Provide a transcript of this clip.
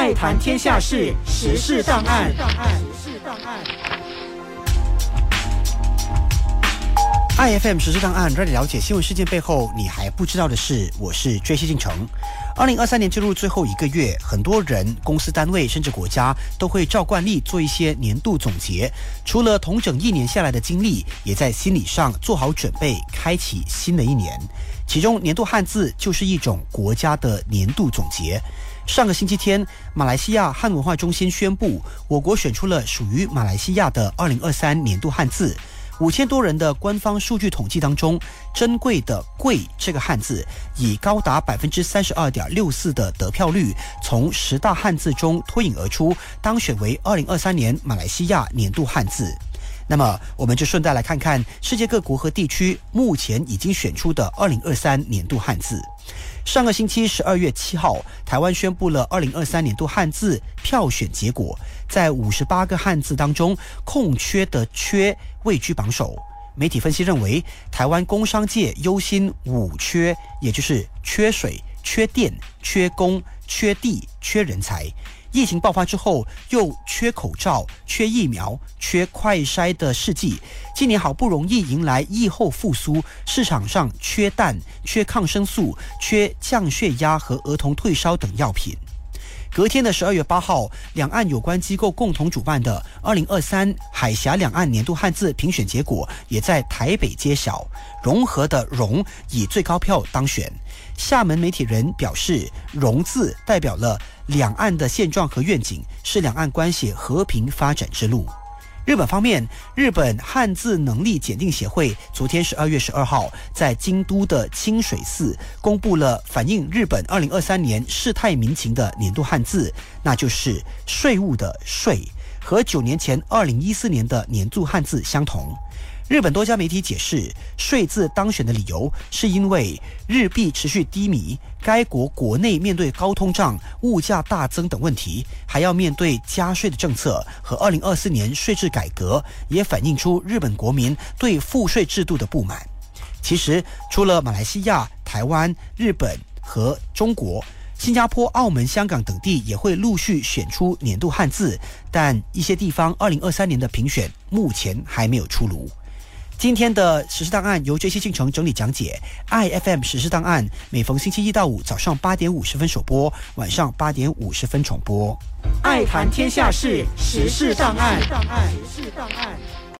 爱谈天下事，时事档案。iFM 实时档案，让你了解新闻事件背后你还不知道的事。我是追西进程。二零二三年进入最后一个月，很多人、公司单位甚至国家都会照惯例做一些年度总结。除了同整一年下来的经历，也在心理上做好准备，开启新的一年。其中，年度汉字就是一种国家的年度总结。上个星期天，马来西亚汉文化中心宣布，我国选出了属于马来西亚的二零二三年度汉字。五千多人的官方数据统计当中，珍贵的“贵”这个汉字以高达百分之三十二点六四的得票率，从十大汉字中脱颖而出，当选为二零二三年马来西亚年度汉字。那么，我们就顺带来看看世界各国和地区目前已经选出的二零二三年度汉字。上个星期十二月七号，台湾宣布了二零二三年度汉字票选结果，在五十八个汉字当中，空缺的“缺”位居榜首。媒体分析认为，台湾工商界忧心五缺，也就是缺水、缺电、缺工、缺地、缺人才。疫情爆发之后，又缺口罩、缺疫苗、缺快筛的试剂。今年好不容易迎来疫后复苏，市场上缺氮、缺抗生素、缺降血压和儿童退烧等药品。隔天的十二月八号，两岸有关机构共同主办的二零二三海峡两岸年度汉字评选结果也在台北揭晓。融合的“融”以最高票当选。厦门媒体人表示，“融”字代表了两岸的现状和愿景，是两岸关系和平发展之路。日本方面，日本汉字能力检定协会昨天十二月十二号在京都的清水寺公布了反映日本二零二三年世态民情的年度汉字，那就是“税务”的“税”，和九年前二零一四年的年度汉字相同。日本多家媒体解释，税字当选的理由是因为日币持续低迷，该国国内面对高通胀、物价大增等问题，还要面对加税的政策和二零二四年税制改革，也反映出日本国民对赋税制度的不满。其实，除了马来西亚、台湾、日本和中国，新加坡、澳门、香港等地也会陆续选出年度汉字，但一些地方二零二三年的评选目前还没有出炉。今天的实事档案由 J C 进程整理讲解，I F M 实事档案每逢星期一到五早上八点五十分首播，晚上八点五十分重播。爱谈天下事，时事档案。时事档案。